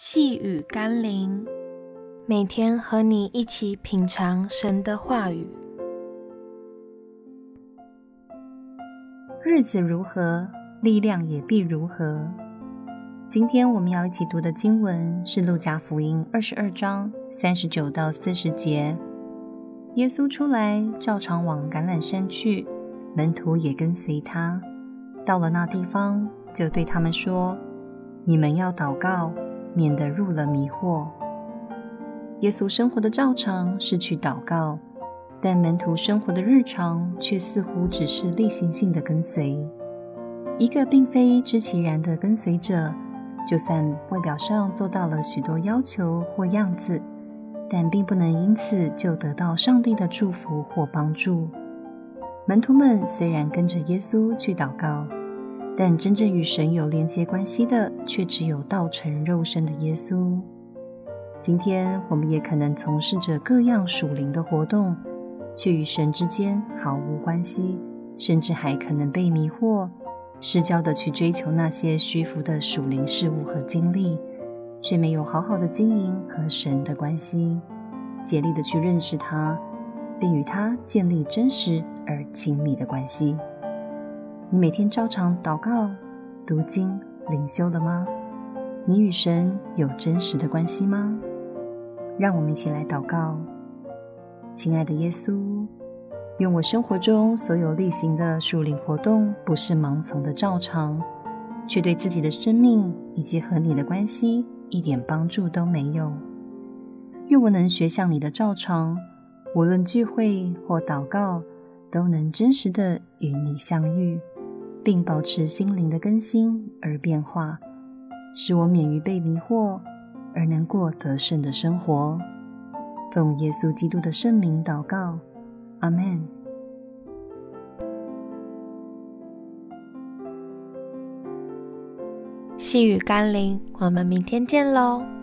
细雨甘霖，每天和你一起品尝神的话语。日子如何，力量也必如何。今天我们要一起读的经文是《路加福音》二十二章三十九到四十节。耶稣出来，照常往橄榄山去，门徒也跟随他。到了那地方，就对他们说：“你们要祷告。”免得入了迷惑。耶稣生活的照常是去祷告，但门徒生活的日常却似乎只是例行性的跟随。一个并非知其然的跟随者，就算外表上做到了许多要求或样子，但并不能因此就得到上帝的祝福或帮助。门徒们虽然跟着耶稣去祷告。但真正与神有连接关系的，却只有道成肉身的耶稣。今天我们也可能从事着各样属灵的活动，却与神之间毫无关系，甚至还可能被迷惑，失焦的去追求那些虚浮的属灵事物和经历，却没有好好的经营和神的关系，竭力的去认识他，并与他建立真实而亲密的关系。你每天照常祷告、读经、灵修了吗？你与神有真实的关系吗？让我们一起来祷告。亲爱的耶稣，愿我生活中所有例行的属灵活动，不是盲从的照常，却对自己的生命以及和你的关系一点帮助都没有。愿我能学像你的照常，无论聚会或祷告，都能真实的与你相遇。并保持心灵的更新而变化，使我免于被迷惑，而能过得胜的生活。奉耶稣基督的圣名祷告，阿门。细雨甘霖，我们明天见喽。